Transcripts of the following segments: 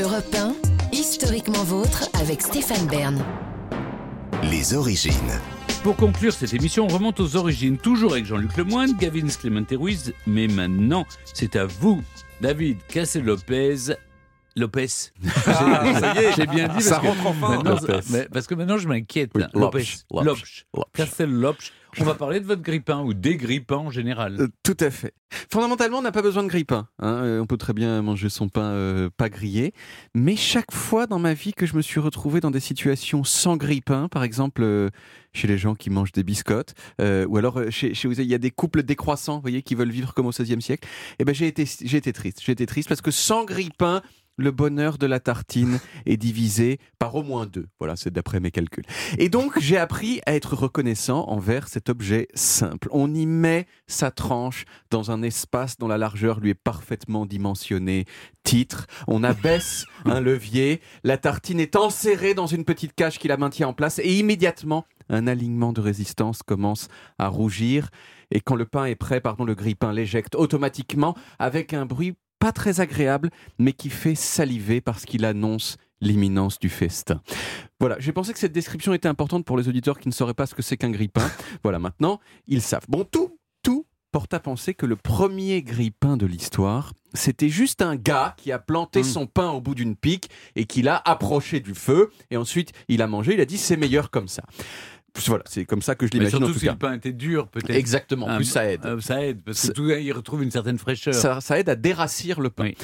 Europe 1, historiquement vôtre avec Stéphane Bern. Les origines. Pour conclure cette émission, on remonte aux origines, toujours avec Jean-Luc Lemoyne, Gavin Clemente Ruiz, mais maintenant, c'est à vous, David Cassel-Lopez. Lopez. Ah, ça y est, J'ai bien dit ça que rentre enfin. mais- parce que maintenant je m'inquiète. Oui. Lopez. Lopes, Lopes, Lopes. Lopes. Cassel-Lopes. On va parler de votre grippin ou des grippins en général. Euh, tout à fait. Fondamentalement, on n'a pas besoin de grille-pain. hein. Euh, on peut très bien manger son pain euh, pas grillé. Mais chaque fois dans ma vie que je me suis retrouvé dans des situations sans grille-pain, par exemple euh, chez les gens qui mangent des biscottes, euh, ou alors chez, chez il y a des couples décroissants, vous voyez, qui veulent vivre comme au XVIe siècle, eh ben j'ai été, j'ai été triste. J'ai été triste parce que sans grille-pain, le bonheur de la tartine est divisé par au moins deux. Voilà, c'est d'après mes calculs. Et donc, j'ai appris à être reconnaissant envers cet objet simple. On y met sa tranche dans un espace dont la largeur lui est parfaitement dimensionnée. Titre, on abaisse un levier, la tartine est enserrée dans une petite cage qui la maintient en place et immédiatement, un alignement de résistance commence à rougir. Et quand le pain est prêt, pardon, le grille-pain l'éjecte automatiquement avec un bruit pas très agréable, mais qui fait saliver parce qu'il annonce l'imminence du festin. Voilà, j'ai pensé que cette description était importante pour les auditeurs qui ne sauraient pas ce que c'est qu'un grille-pain. voilà, maintenant, ils savent. Bon, tout, tout porte à penser que le premier grille-pain de l'histoire, c'était juste un gars qui a planté Mm. son pain au bout d'une pique et qui l'a approché du feu, et ensuite il a mangé, il a dit c'est meilleur comme ça. Voilà, c'est comme ça que je l'imagine en surtout tout si cas. le pain était dur, peut-être. Exactement, en plus ça aide. euh, ça aide, parce que Ça- tout il retrouve une certaine fraîcheur. Ça, ça aide à dérassir le pain. Oui.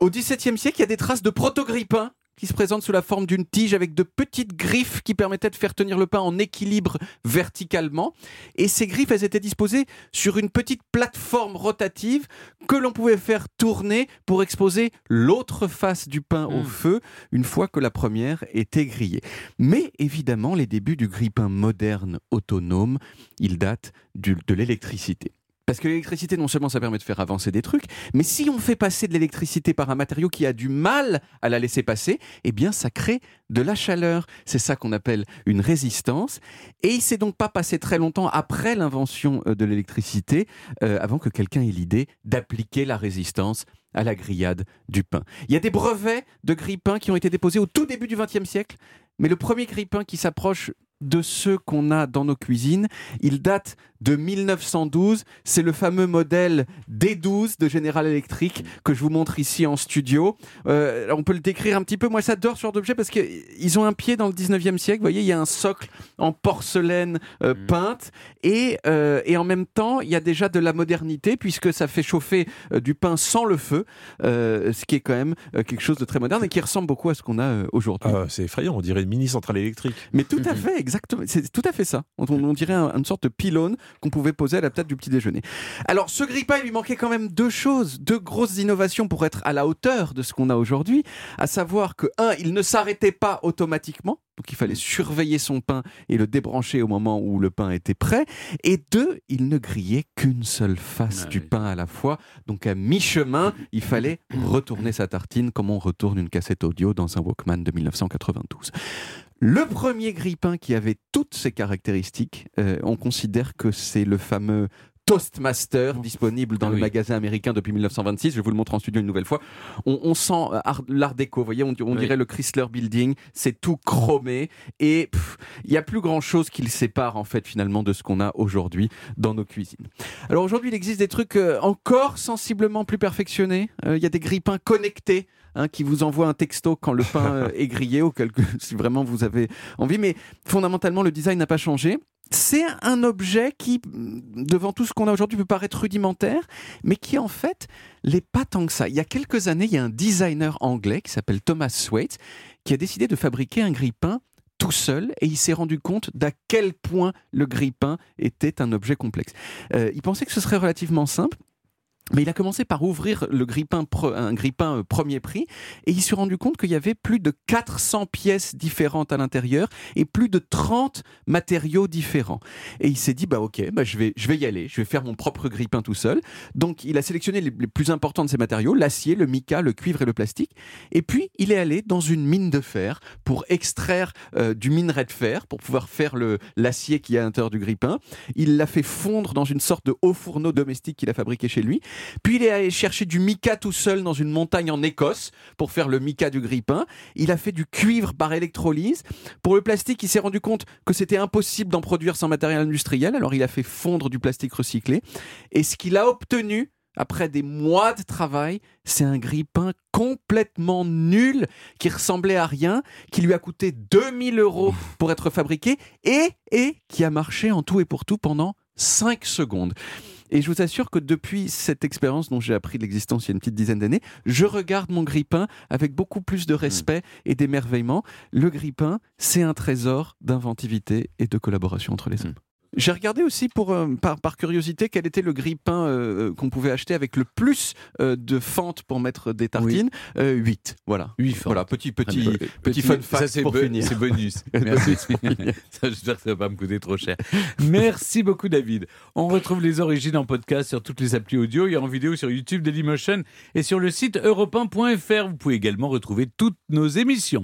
Au XVIIe siècle, il y a des traces de proto-grille-pain qui se présentent sous la forme d'une tige avec de petites griffes qui permettaient de faire tenir le pain en équilibre verticalement. Et ces griffes, elles étaient disposées sur une petite plateforme rotative que l'on pouvait faire tourner pour exposer l'autre face du pain au Mm. feu une fois que la première était grillée. Mais évidemment, les débuts du grille-pain moderne autonome, ils datent du- de l'électricité. Parce que l'électricité, non seulement ça permet de faire avancer des trucs, mais si on fait passer de l'électricité par un matériau qui a du mal à la laisser passer, eh bien ça crée de la chaleur. C'est ça qu'on appelle une résistance. Et il s'est donc pas passé très longtemps après l'invention euh, de l'électricité, euh, avant que quelqu'un ait l'idée d'appliquer la résistance à la grillade du pain. Il y a des brevets de grille-pain qui ont été déposés au tout début du XXe siècle, mais le premier grille-pain qui s'approche de ceux qu'on a dans nos cuisines, il date de 1912. C'est le fameux modèle D12 de General Electric que je vous montre ici en studio. Euh, on peut le décrire un petit peu. Moi, j'adore ce genre d'objet parce qu'ils ont un pied dans le 19e siècle. Vous voyez, il y a un socle en porcelaine euh, Mhm. peinte et, euh, et en même temps, il y a déjà de la modernité puisque ça fait chauffer du pain sans le feu, ce qui est quand même quelque chose de très moderne et qui ressemble beaucoup à ce qu'on a aujourd'hui. Ah, c'est effrayant, on dirait une mini centrale électrique. Mais tout à fait, exactement. C'est tout à fait ça. On, on dirait un- une sorte de pylône qu'on pouvait poser à la table du petit déjeuner. Alors, ce grille-pain, il lui manquait quand même deux choses, deux grosses innovations pour être à la hauteur de ce qu'on a aujourd'hui. À savoir que, un, il ne s'arrêtait pas automatiquement. Donc, il fallait surveiller son pain et le débrancher au moment où le pain était prêt. Et deux, il ne grillait qu'une seule face Ah du oui. pain à la fois. Donc, à mi-chemin, il fallait retourner sa tartine comme on retourne une cassette audio dans un Walkman de 1992. Le premier grille-pain qui avait toutes ces caractéristiques, euh, on considère que c'est le fameux Toastmaster, disponible dans Ah le magasin américain depuis 1926. Je vous le montre en studio une nouvelle fois. On, on sent euh, art- l'art déco, vous voyez, on, on Oui. dirait le Chrysler Building. C'est tout chromé et il n'y a plus grand-chose qui le sépare en fait finalement de ce qu'on a aujourd'hui dans nos cuisines. Alors aujourd'hui, il existe des trucs euh, encore sensiblement plus perfectionnés. Euh, Il y a des grille-pains connectés hein, qui vous envoient un texto quand le pain est grillé ou quelque, si vraiment vous avez envie. Mais fondamentalement, le design n'a pas changé. C'est un objet qui, devant tout ce qu'on a aujourd'hui, peut paraître rudimentaire, mais qui en fait l'est pas tant que ça. Il y a quelques années, il y a un designer anglais qui s'appelle Thomas Swaite qui a décidé de fabriquer un grille-pain tout seul et il s'est rendu compte d'à quel point le grille-pain était un objet complexe. Euh, il pensait que ce serait relativement simple. Mais il a commencé par ouvrir le pre- un grille-pain euh, premier prix et il s'est rendu compte qu'il y avait plus de 400 pièces différentes à l'intérieur et plus de 30 matériaux différents. Et il s'est dit bah ok, bah je vais je vais y aller, je vais faire mon propre grille-pain tout seul. Donc il a sélectionné les, plus importants de ces matériaux, l'acier, le mica, le cuivre et le plastique. Et puis il est allé dans une mine de fer pour extraire euh, du minerai de fer pour pouvoir faire l'acier qui est à l'intérieur du grille-pain. Il l'a fait fondre dans une sorte de haut fourneau domestique qu'il a fabriqué chez lui. Puis il est allé chercher du mica tout seul dans une montagne en Écosse pour faire le mica du grippin. Il a fait du cuivre par électrolyse. Pour le plastique, il s'est rendu compte que c'était impossible d'en produire sans matériel industriel, alors il a fait fondre du plastique recyclé. Et ce qu'il a obtenu, après des mois de travail, c'est un grippin complètement nul qui ressemblait à rien, qui lui a coûté 2000 euros pour être fabriqué et, et qui a marché en tout et pour tout pendant 5 secondes. Et je vous assure que depuis cette expérience dont j'ai appris l'existence il y a une petite dizaine d'années, je regarde mon grippin avec beaucoup plus de respect et d'émerveillement. Le grippin, c'est un trésor d'inventivité et de collaboration entre les hommes. J'ai regardé aussi pour, euh, par, par curiosité quel était le grille-pain euh, qu'on pouvait acheter avec le plus euh, de fentes pour mettre des tartines. 8, voilà. 8 fentes. Voilà, petit, petit, Ah, petit, petit- fun fact c'est pour finir. C'est bonus. Merci. Ça, J'espère que ça va pas me coûter trop cher. Merci beaucoup, David. On retrouve les origines en podcast sur toutes les applis audio et en vidéo sur YouTube Dailymotion et sur le site europe1.fr. Vous pouvez également retrouver toutes nos émissions.